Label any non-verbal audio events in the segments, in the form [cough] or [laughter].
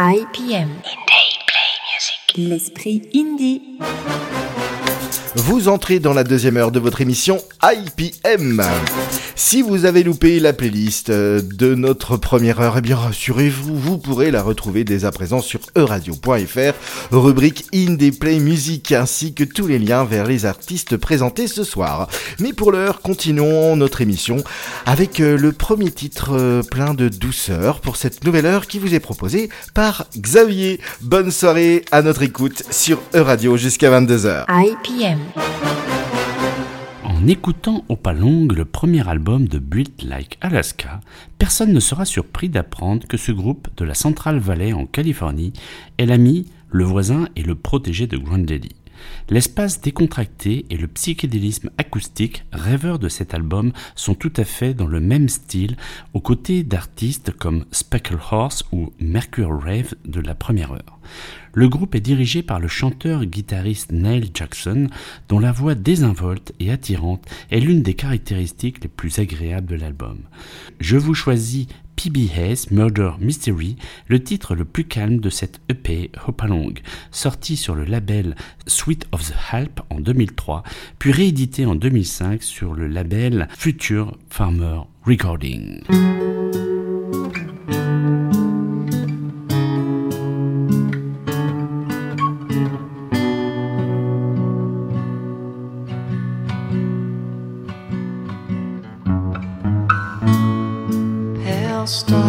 IPM. L'esprit indie. Vous entrez dans la deuxième heure de votre émission IPM. Si vous avez loupé la playlist euh, de notre première heure, eh bien rassurez-vous, vous pourrez la retrouver dès à présent sur euradio.fr, rubrique Indie Play Music, ainsi que tous les liens vers les artistes présentés ce soir. Mais pour l'heure, continuons notre émission avec euh, le premier titre euh, plein de douceur pour cette nouvelle heure qui vous est proposée par Xavier. Bonne soirée à notre écoute sur Euradio jusqu'à 22h. IPM. En écoutant Opalong, le premier album de Built Like Alaska, personne ne sera surpris d'apprendre que ce groupe de la Central Valley en Californie est l'ami, le voisin et le protégé de Grand Lady. L'espace décontracté et le psychédélisme acoustique rêveur de cet album sont tout à fait dans le même style aux côtés d'artistes comme Speckle Horse ou Mercure Rave de la première heure. Le groupe est dirigé par le chanteur-guitariste Neil Jackson, dont la voix désinvolte et attirante est l'une des caractéristiques les plus agréables de l'album. Je vous choisis PBS Murder Mystery, le titre le plus calme de cette EP Hopalong, sorti sur le label Sweet of the Alp en 2003, puis réédité en 2005 sur le label Future Farmer Recording. stop.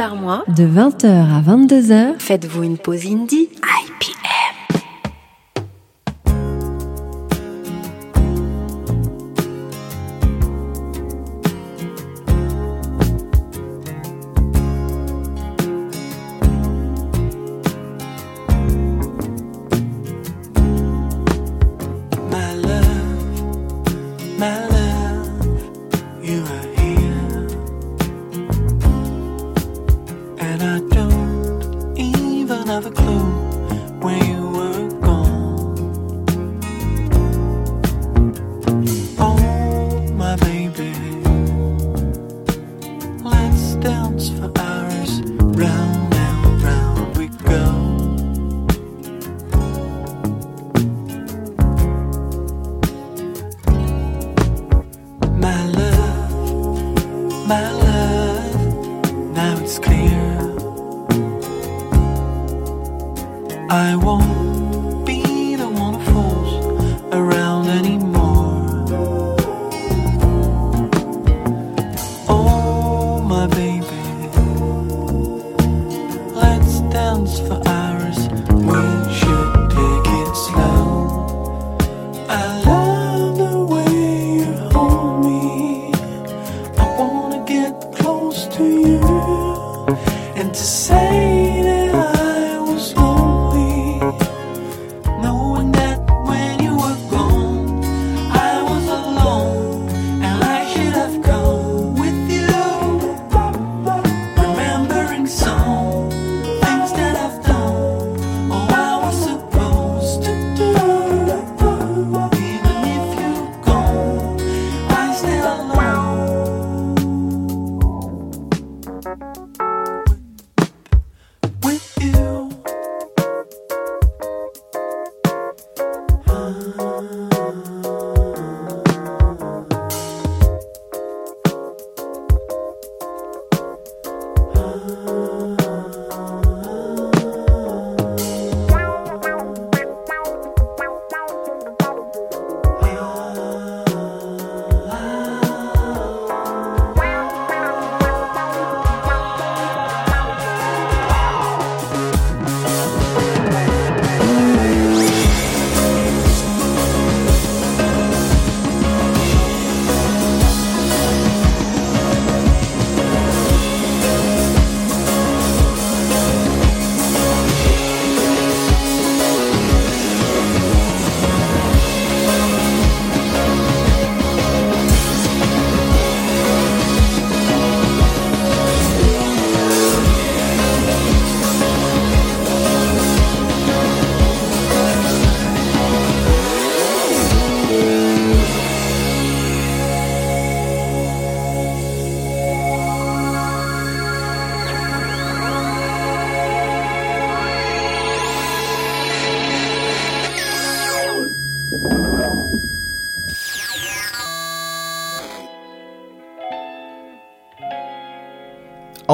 Par mois, De 20h à 22h, faites-vous une pause indie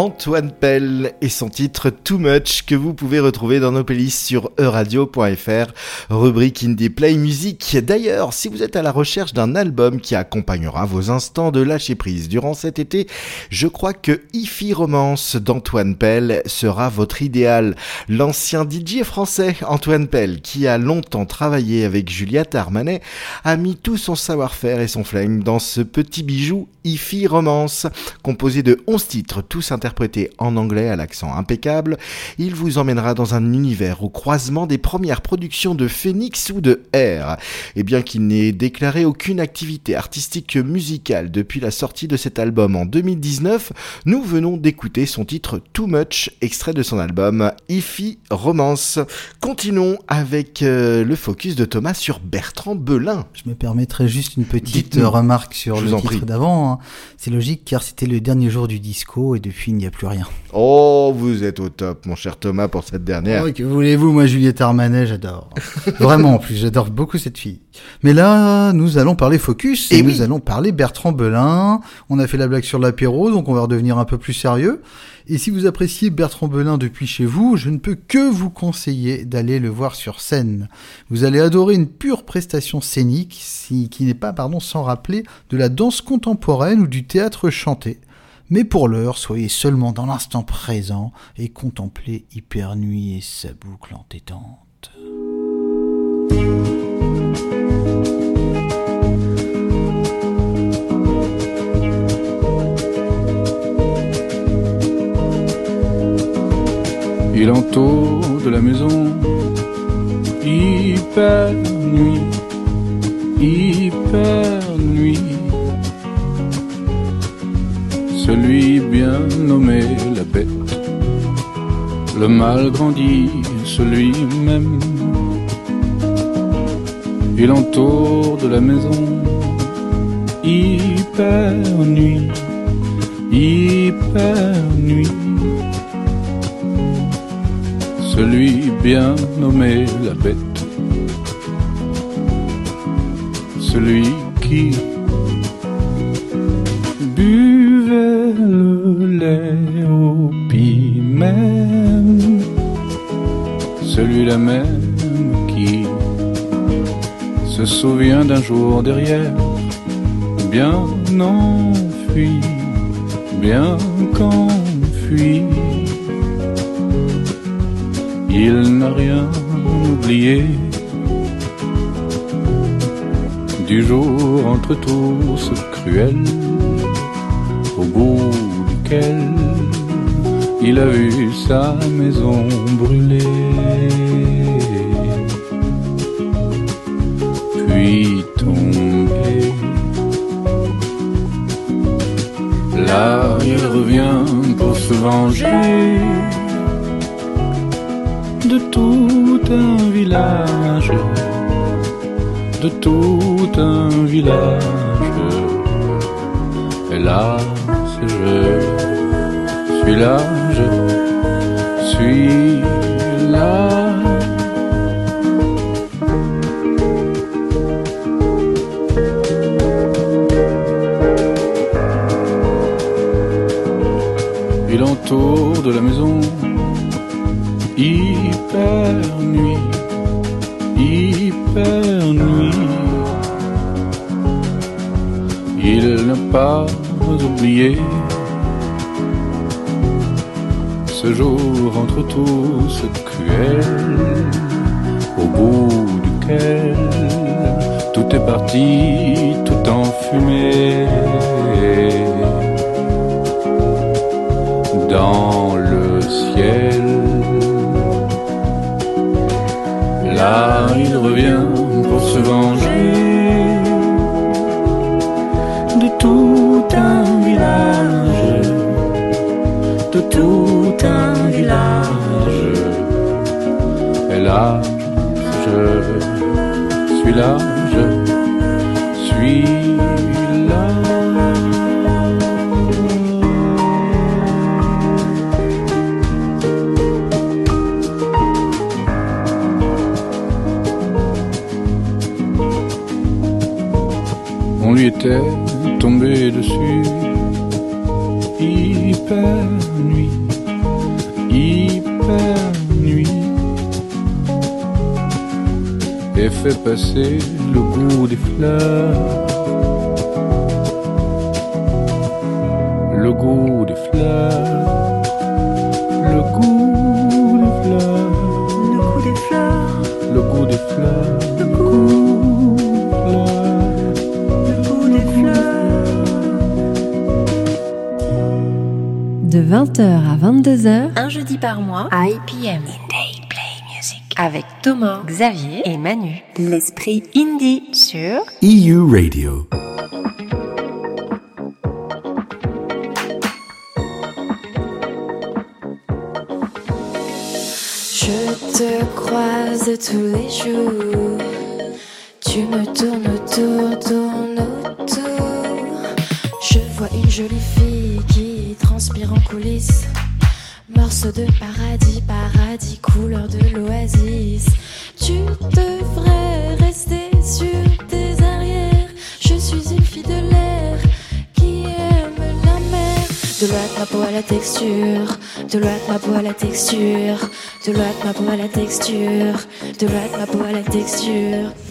Antoine Pell et son titre Too Much que vous pouvez retrouver dans nos playlists sur euradio.fr, rubrique Indie Play Music. D'ailleurs, si vous êtes à la recherche d'un album qui accompagnera vos instants de lâcher prise durant cet été, je crois que Ify Romance d'Antoine Pell sera votre idéal. L'ancien DJ français Antoine Pell, qui a longtemps travaillé avec Juliette Armanet, a mis tout son savoir-faire et son flingue dans ce petit bijou Ify Romance, composé de 11 titres, tous interprétés en anglais à l'accent impeccable. Il vous emmènera dans un univers au croisement des premières productions de Phoenix ou de R. Et bien qu'il n'ait déclaré aucune activité artistique musicale depuis la sortie de cet album en 2019, nous venons d'écouter son titre Too Much, extrait de son album Ify Romance. Continuons avec euh, le focus de Thomas sur Bertrand Belin. Je me permettrai juste une petite remarque sur Je le titre d'avant. hein. C'est logique car c'était le dernier jour du disco et depuis il n'y a plus rien. Oh, vous êtes au top, mon cher Thomas, pour cette dernière. Oh, que voulez-vous, moi Juliette Armanet, j'adore. [laughs] Vraiment, en plus, j'adore beaucoup cette fille. Mais là, nous allons parler focus et, Eh nous oui. allons parler Bertrand Belin. On a fait la blague sur l'apéro, donc on va redevenir un peu plus sérieux. Et si vous appréciez Bertrand Belin depuis chez vous, je ne peux que vous conseiller d'aller le voir sur scène. Vous allez adorer une pure prestation scénique, si- qui n'est pas, pardon, sans rappeler de la danse contemporaine ou du théâtre chanté. Mais pour l'heure, soyez seulement dans l'instant présent et contemplez Hyper Nuit et sa boucle entêtante. Il entoure de la maison, hyper nuit, hyper nuit. Celui bien nommé la bête, le mal grandit, celui même. Il entoure de la maison, hyper nuit, hyper nuit celui bien nommé la bête, celui qui qui se souvient d'un jour derrière, bien enfui, bien qu'enfui il n'a rien oublié du jour entre tous cruel au bout duquel il a vu sa maison brûler. Puis tomber. Là, il revient pour se venger de tout un village, de tout un village. Hélas, je suis là, pas oublié ce jour entre tous cruel, au bout duquel tout est parti, tout en fumée. Dans le ciel. Là, il revient pour se venger tout un village. Et là, je suis là, je suis là. On lui était tombé dessus, hyper fait passer le goût des fleurs, le goût des fleurs, le goût des fleurs, Le goût des fleurs, le goût des fleurs, le goût, goût des fleurs. le goût des fleurs. De 20h à 22h, Un jeudi par mois, IPM. Thomas, Xavier et Manu. L'esprit indie sur EU Radio. Je te croise tous les jours. La texture, de l'eau ma peau la texture, de l'eau ma peau la texture, de l'eau ma peau la texture.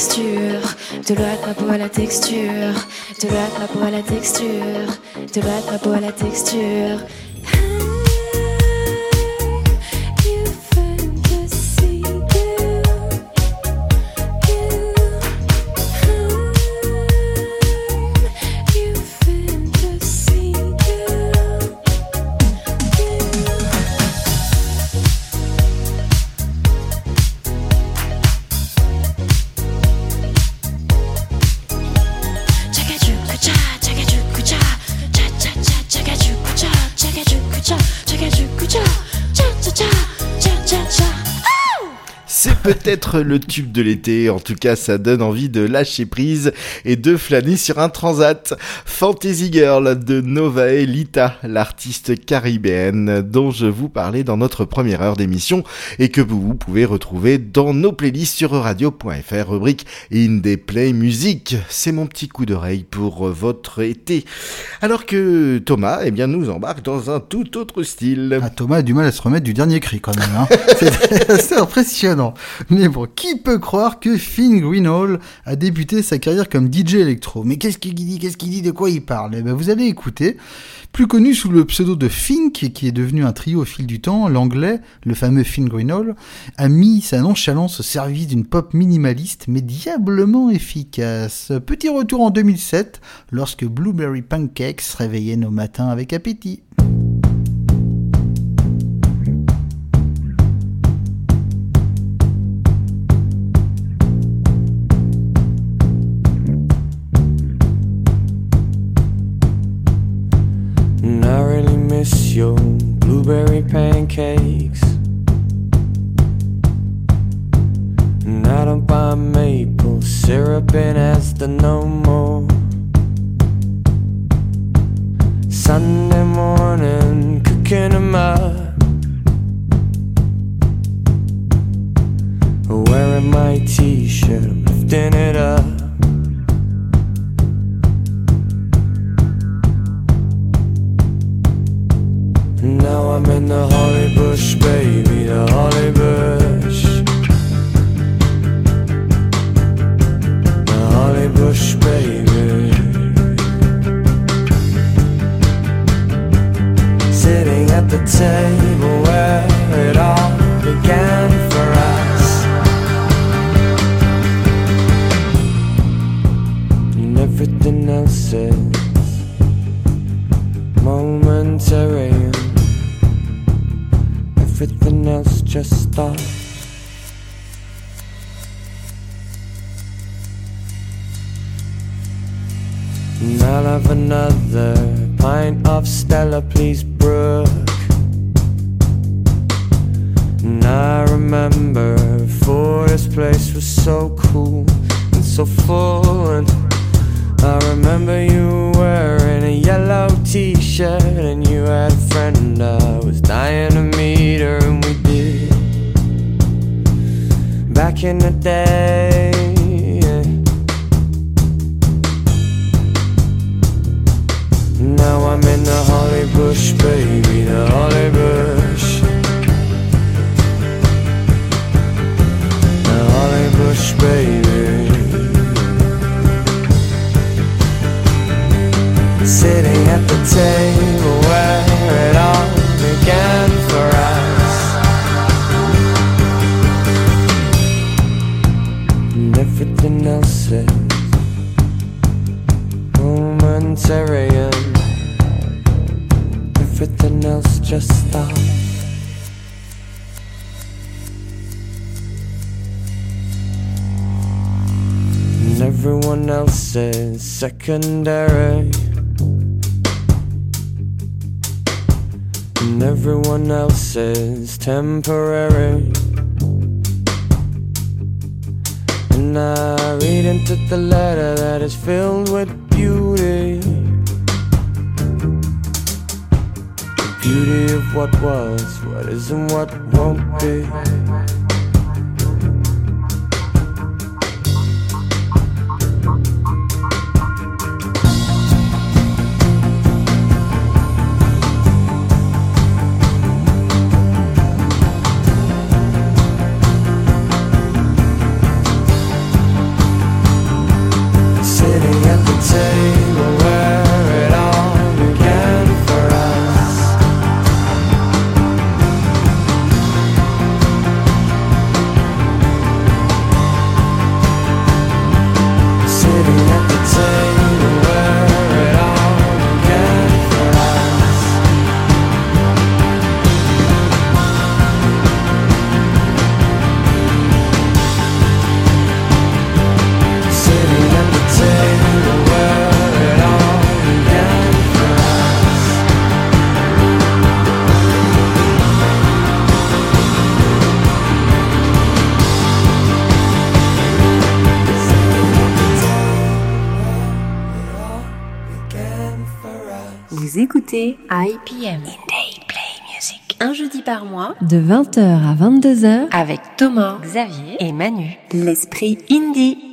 Texture, de l'eau à ma peau à la texture, de l'eau à ma peau à la texture, de l'eau à ma peau à la texture. Peut-être le tube de l'été, en tout cas ça donne envie de lâcher prise et de flâner sur un transat. Fantasy Girl de Novae Lita, l'artiste caribéenne dont je vous parlais dans notre première heure d'émission et que vous, pouvez retrouver dans nos playlists sur radio.fr, rubrique Indie Play Music. C'est mon petit coup d'oreille pour votre été. Alors que Thomas, eh bien, nous embarque dans un tout autre style. Ah, Thomas a du mal à se remettre du dernier cri quand même. Hein. [laughs] [laughs] C'est impressionnant. [laughs] Mais bon, qui peut croire que Finn Greenhall a débuté sa carrière comme DJ électro Mais qu'est-ce qu'il dit? Qu'est-ce qu'il dit? De quoi il parle? Eh ben, vous allez écouter. Plus connu sous le pseudo de Fink, qui est devenu un trio au fil du temps, l'anglais, le fameux Finn Greenhall, a mis sa nonchalance au service d'une pop minimaliste mais diablement efficace. Petit retour en 2007, lorsque Blueberry Pancakes réveillait nos matins avec appétit. Blueberry pancakes. And I don't buy maple syrup in Asda no more. Sunday morning, cooking them up. Wearing my t shirt, lifting it up. Now I'm in the holly bush, baby, the holly bush. The holly bush, baby. Sitting at the table where it all began for us. And everything else is momentary. Everything else just stops. And I'll have another pint of Stella, please, Brooke. And I remember before this place was so cool and so full. And I remember you were wearing a yellow t shirt, and you had a friend I was dying to meet her, and we did. Back in the day. Now I'm in the holly bush, baby, the holly bush. Sitting at the table where it all began for us. And everything else is momentary and everything else just stops. Everyone else is secondary. Everyone else is temporary. And I read into the letter that is filled with beauty. The beauty of what was, what is, and what won't be. Écoutez IPM Day Play Music. Un jeudi par mois De 20h à 22h, avec Thomas, Xavier et Manu. L'esprit indie.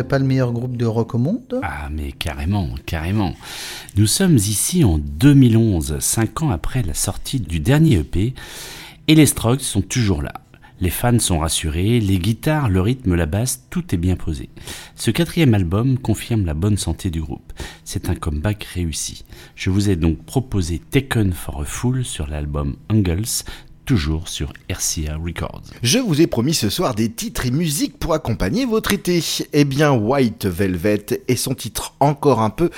Pas le meilleur groupe de rock au monde Ah, mais carrément, carrément. Nous sommes ici en 2011, cinq ans après la sortie du dernier EP, et les Strokes sont toujours là. Les fans sont rassurés, les guitares, le rythme, la basse, tout est bien posé. Ce quatrième album confirme la bonne santé du groupe. C'est un comeback réussi. Je vous ai donc proposé Taken for a Fool sur l'album Angles, toujours sur RCA Records. Je vous ai promis ce soir des titres et musiques pour accompagner votre été. Eh bien, White Velvet et son titre Encore un peu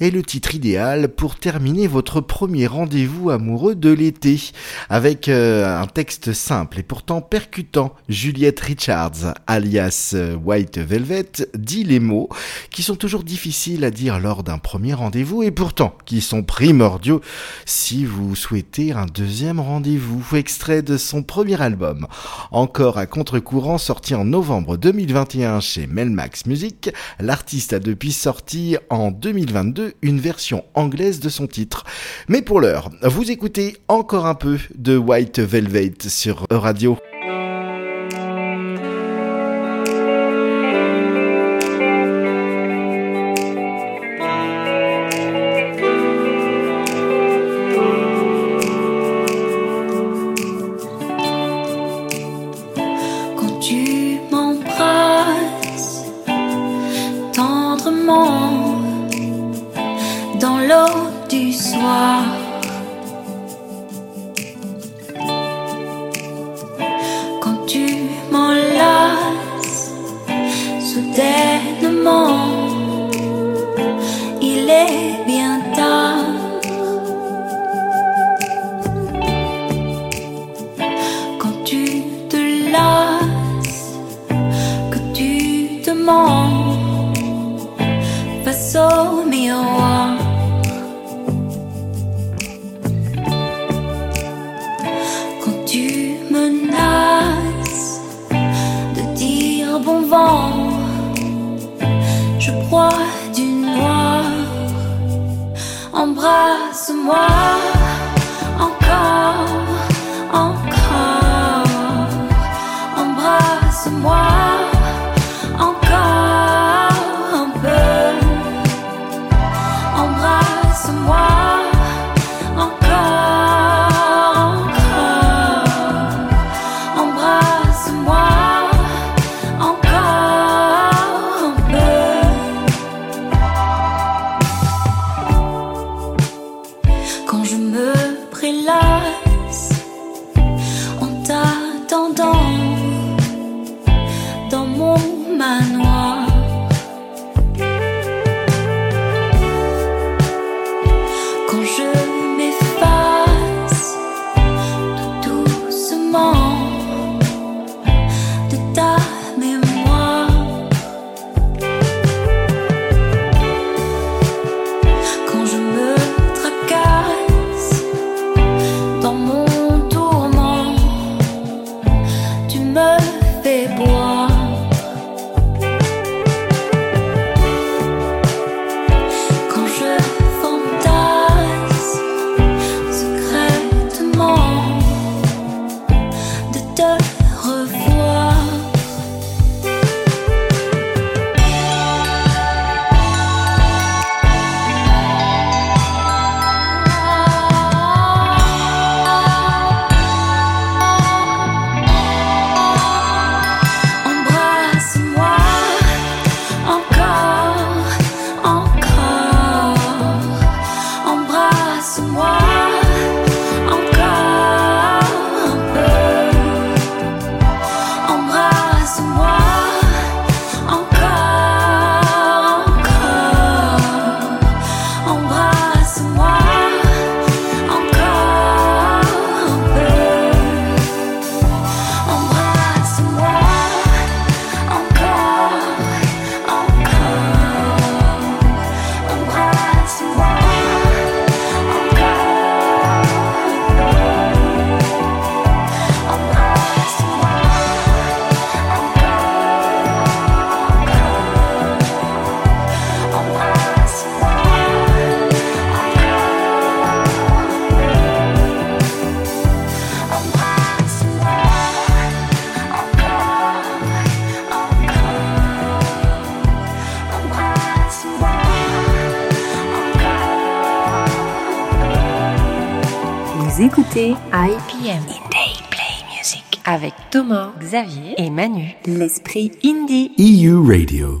est le titre idéal pour terminer votre premier rendez-vous amoureux de l'été. Avec euh, un texte simple et pourtant percutant, Juliette Richards, alias euh, White Velvet, dit les mots qui sont toujours difficiles à dire lors d'un premier rendez-vous et pourtant qui sont primordiaux si vous souhaitez un deuxième rendez-vous. Extrait de son premier album, encore à contre-courant, sorti en novembre 2021 chez Melmax Music, l'artiste a depuis sorti en 2022 une version anglaise de son titre. Mais pour l'heure, vous écoutez encore un peu de White Velvet sur Radio. IPM Indie Play Music avec Thomas, Xavier et Manu, l'esprit indie. EU Radio.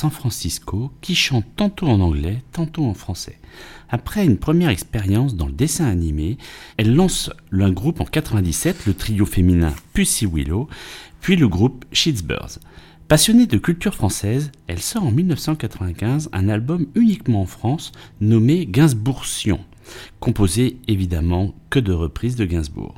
San Francisco qui chante tantôt en anglais, tantôt en français. Après une première expérience dans le dessin animé, elle lance un groupe en 97, le trio féminin Pussy Willow, puis le groupe Shitsbirds. Passionnée de culture française, elle sort en 1995 un album uniquement en France nommé Gainsbourg-Sion, composé évidemment que de reprises de Gainsbourg.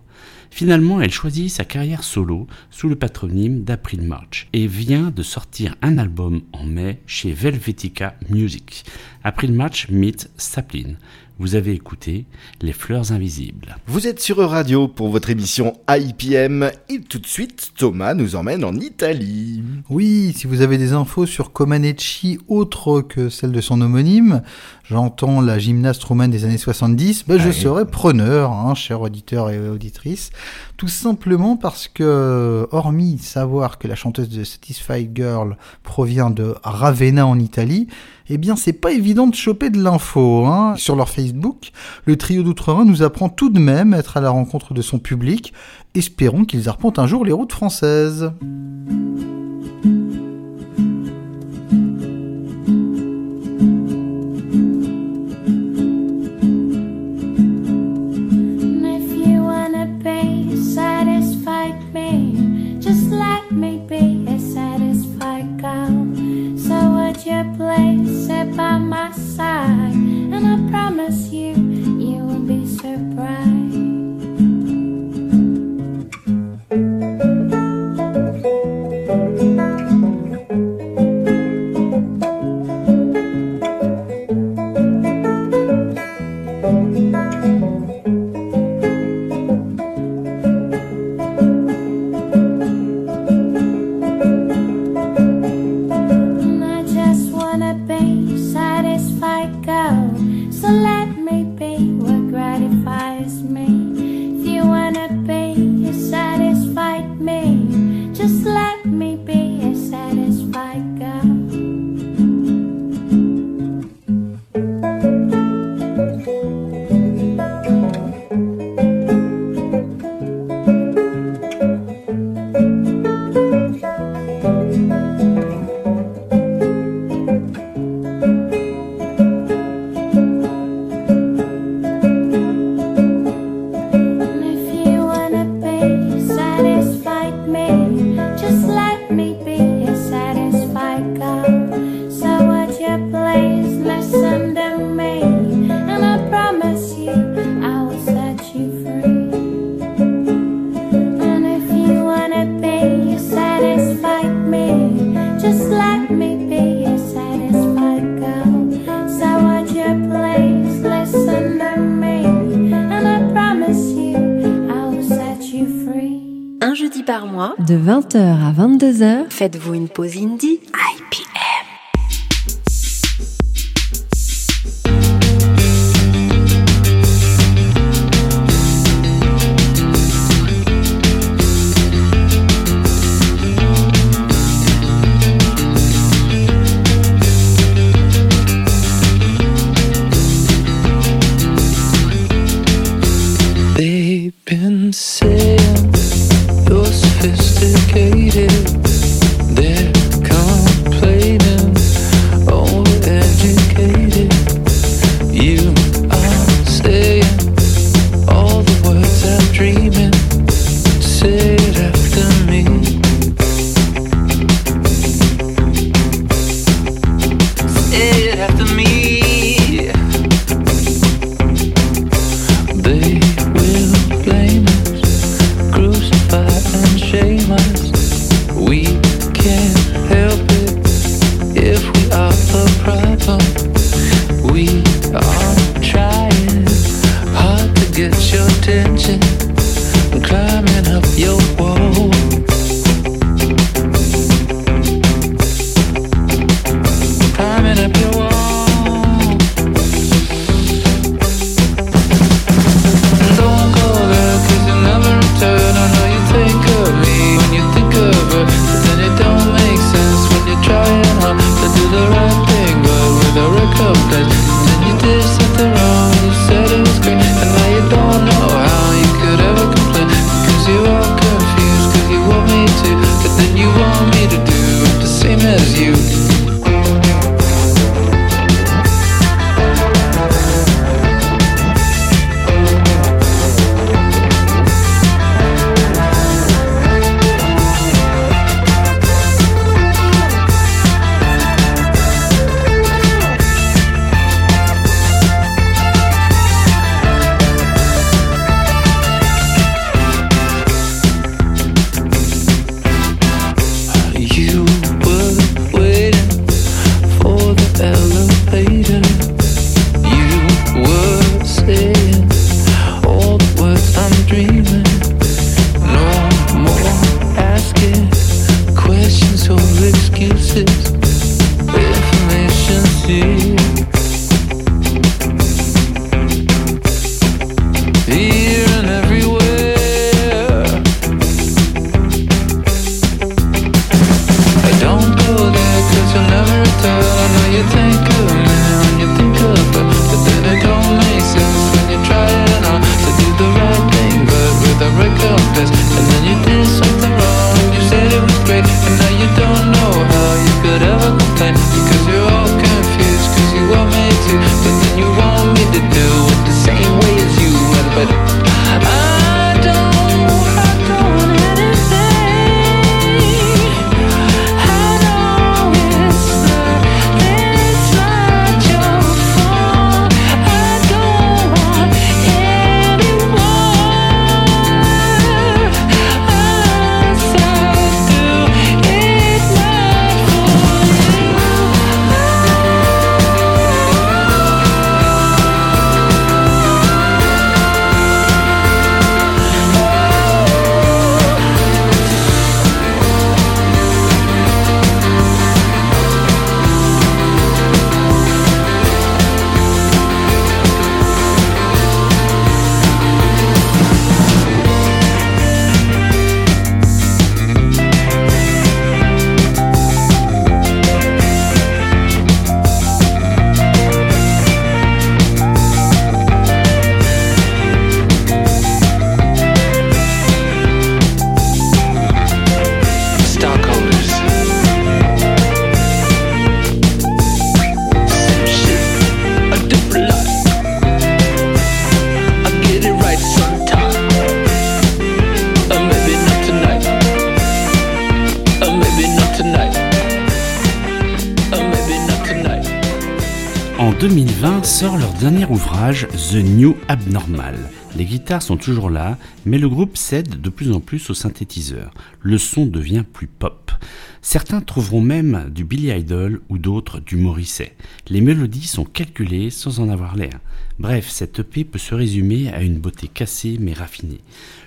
Finalement, elle choisit sa carrière solo sous le patronyme d'April March et vient de sortir un album en mai chez Velvetica Music. April March meets Saplin. Vous avez écouté Les Fleurs Invisibles. Vous êtes sur Radio pour votre émission IPM et tout de suite Thomas nous emmène en Italie. Oui, si vous avez des infos sur Comaneci autres que celles de son homonyme, j'entends la gymnaste roumaine des années 70, ben je Ouais. serai preneur, hein, cher auditeur et auditrice, tout simplement parce que, hormis savoir que la chanteuse de Satisfied Girl provient de Ravenna en Italie, eh bien c'est pas évident de choper de l'info. Hein. Sur leur Facebook, le trio d'Outre-Rhin nous apprend tout de même être à la rencontre de son public. Espérons qu'ils arpentent un jour les routes françaises. by my side, and I promise you, you will be surprised. 20h à 22h, faites-vous une pause indie The New Abnormal. Les guitares sont toujours là, mais le groupe cède de plus en plus au synthétiseur. Le son devient plus pop. Certains trouveront même du Billy Idol ou d'autres du Morrissey. Les mélodies sont calculées sans en avoir l'air. Bref, cette EP peut se résumer à une beauté cassée mais raffinée.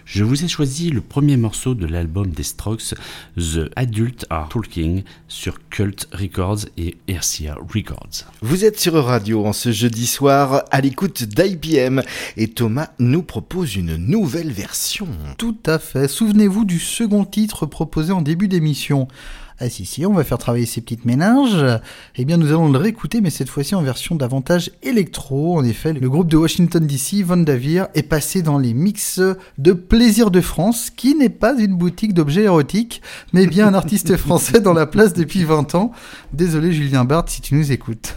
Je vous ai choisi le premier morceau de l'album des Strokes, The Adult Are Talking, sur Cult Records et RCA Records. Vous êtes sur Radio en ce jeudi soir à l'écoute d'IPM et Thomas nous propose une nouvelle version. Tout à fait. Souvenez-vous du second titre proposé en début d'émission. Ah si si, on va faire travailler ces petites ménages. Eh bien nous allons le réécouter, mais cette fois-ci en version davantage électro. En effet, le groupe de Washington DC, Von Davir, est passé dans les mix de Plaisir de France, qui n'est pas une boutique d'objets érotiques, mais bien un artiste [laughs] français dans la place depuis 20 ans. Désolé Julien Barthes si tu nous écoutes.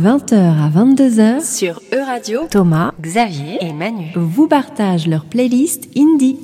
20h à 22h, sur E-Radio, Thomas, Xavier et Manu. vous partagent leur playlist indie.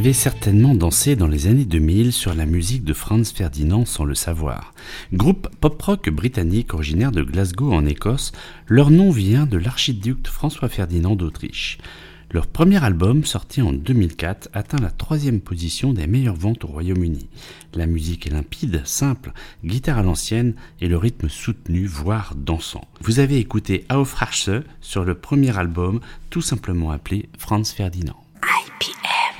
Avez certainement dansé dans les années 2000 sur la musique de Franz Ferdinand sans le savoir. Groupe pop-rock britannique originaire de Glasgow en Écosse, leur nom vient de l'archiduc François Ferdinand d'Autriche. Leur premier album, sorti en 2004, atteint la troisième position des meilleures ventes au Royaume-Uni. La musique est limpide, simple, guitare à l'ancienne et le rythme soutenu, voire dansant. Vous avez écouté Aufrache sur le premier album, tout simplement appelé Franz Ferdinand.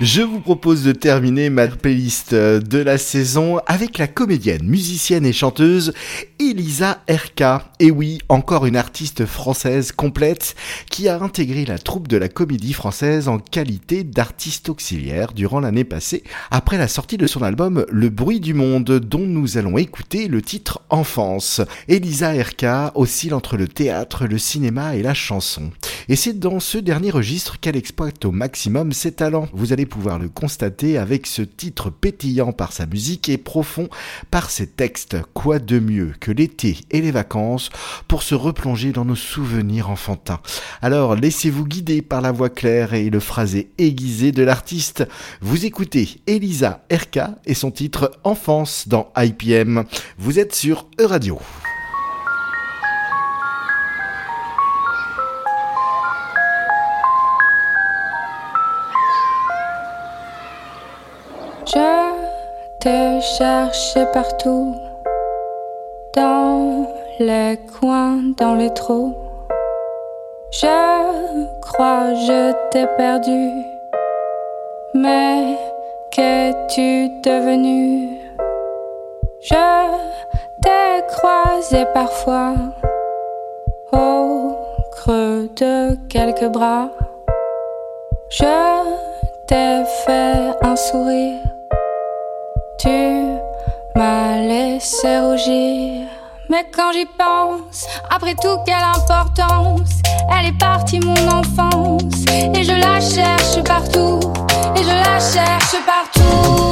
Je vous propose de terminer ma playlist euh, de la saison avec la comédienne, musicienne et chanteuse Elisa RK. Et oui, encore une artiste française complète qui a intégré la troupe de la comédie française en qualité d'artiste auxiliaire durant l'année passée, après la sortie de son album Le bruit du monde, dont nous allons écouter le titre Enfance. Elisa RK oscille entre le théâtre, le cinéma et la chanson. Et c'est dans ce dernier registre qu'elle exploite au maximum ses talents. Pouvoir le constater avec ce titre pétillant par sa musique et profond par ses textes. Quoi de mieux que l'été et les vacances pour se replonger dans nos souvenirs enfantins? Alors laissez-vous guider par la voix claire et le phrasé aiguisé de l'artiste. Vous écoutez Elisa RK et son titre Enfance dans IPM. Vous êtes sur Euradio. Je te cherchais partout, dans les coins, dans les trous. Je crois je t'ai perdu, mais qu'es-tu devenu? Je t'ai croisé parfois au creux de quelques bras. Je t'ai fait un sourire. Tu m'as laissé rougir. Mais quand j'y pense, après tout, quelle importance. Elle est partie, mon enfance. Et je la cherche partout. Et je la cherche partout.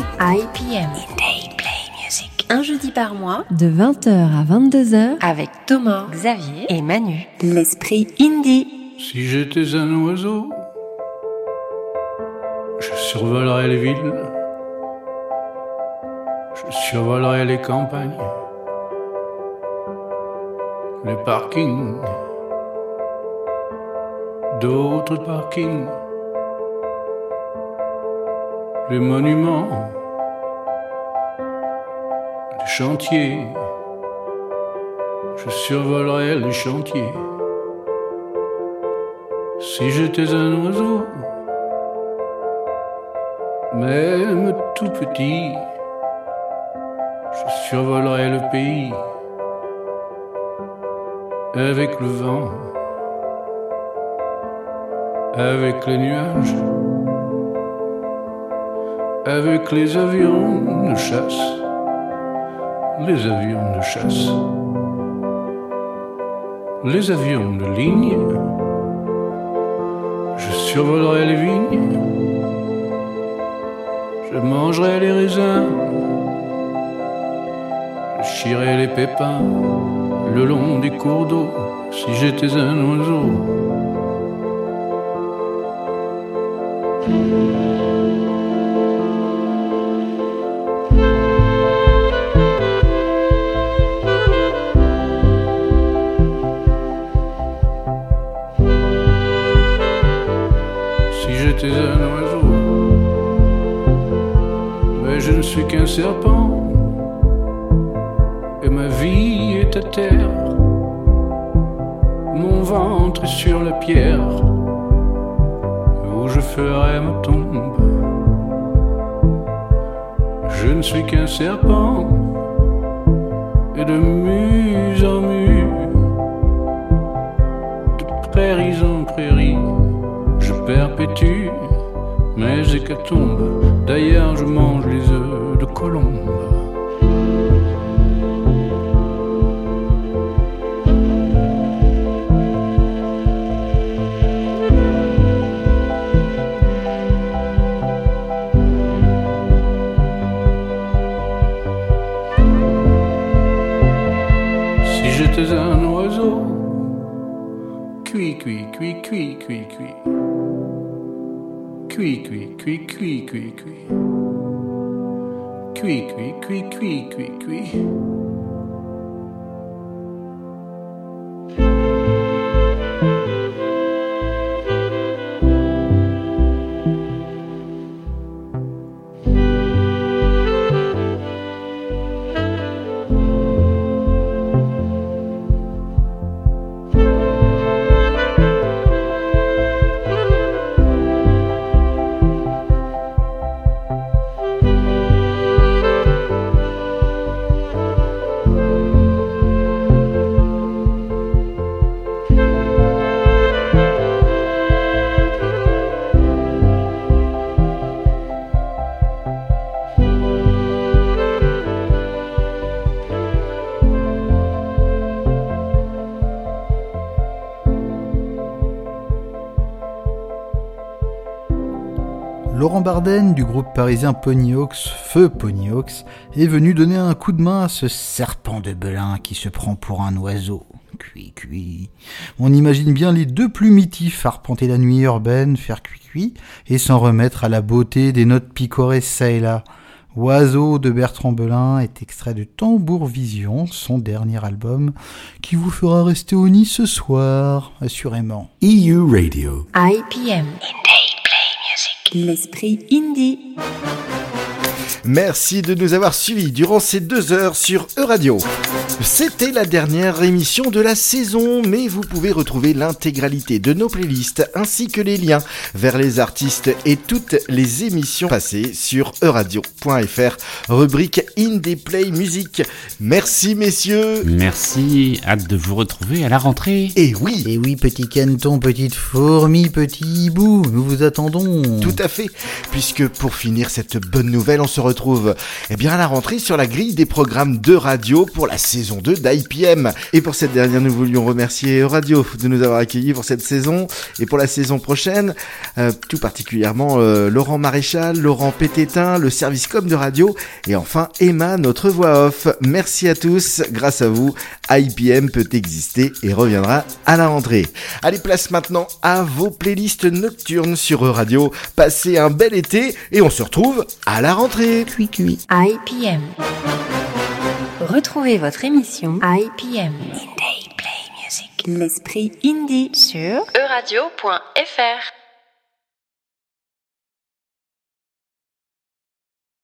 IPM. Day Play Music. Un jeudi par mois, de 20h à 22h, avec Thomas, Xavier et Manu. L'esprit indie. Si j'étais un oiseau, je survolerais les villes, je survolerais les campagnes, les parkings, d'autres parkings, les monuments, les chantiers, je survolerais les chantiers. Si j'étais un oiseau, même tout petit, je survolerais le pays avec le vent, avec les nuages, avec les avions de chasse, les avions de chasse, les avions de ligne. Je survolerai les vignes, je mangerai les raisins, je chierai les pépins le long des cours d'eau si j'étais un oiseau. Serpent, et ma vie est à terre. Mon ventre est sur la pierre, où je ferai ma tombe. Je ne suis qu'un serpent, et de muse en mue, de prairies en prairies, je perpétue mes hécatombes. D'ailleurs, je mange les œufs colombe. Si j'étais un oiseau, cuit, cuit, cuit, cuit, cuit, cuit. Cuit, cuit, cuit, cuit, cuit, cuit. cui, cui, cui, cui, cui, cui. Laurent Barden du groupe parisien Ponyhawks, Feu Ponyhawks, est venu donner un coup de main à ce serpent de Belin qui se prend pour un oiseau. Cui cui. On imagine bien les deux plumitifs arpenter la nuit urbaine, faire cui cui, et s'en remettre à la beauté des notes picorées ça et là. Oiseau de Bertrand Belin est extrait de Tambour Vision, son dernier album, qui vous fera rester au nid ce soir, assurément. EU Radio. IPM. L'esprit indie. Merci de nous avoir suivis durant ces deux heures sur Euradio. C'était la dernière émission de la saison, mais vous pouvez retrouver l'intégralité de nos playlists ainsi que les liens vers les artistes et toutes les émissions passées sur euradio.fr, rubrique Indie Play Music. Merci messieurs. Merci, hâte de vous retrouver à la rentrée. Et oui. Et oui, petit caneton, petite fourmi, petit hibou, nous vous attendons. Tout à fait, puisque pour finir cette bonne nouvelle, on se retrouve eh bien, à la rentrée sur la grille des programmes de radio pour la saison 2 d'IPM. Et pour cette dernière, nous voulions remercier Radio de nous avoir accueillis pour cette saison et pour la saison prochaine, euh, tout particulièrement euh, Laurent Maréchal, Laurent Pététin, le service com de radio et enfin Emma, notre voix off. Merci à tous, grâce à vous, IPM peut exister et reviendra à la rentrée. Allez, place maintenant à vos playlists nocturnes sur Radio. Passez un bel été et on se retrouve à la rentrée. IPM. Retrouvez votre émission IPM. Indie Play Music. L'esprit indie sur euradio.fr.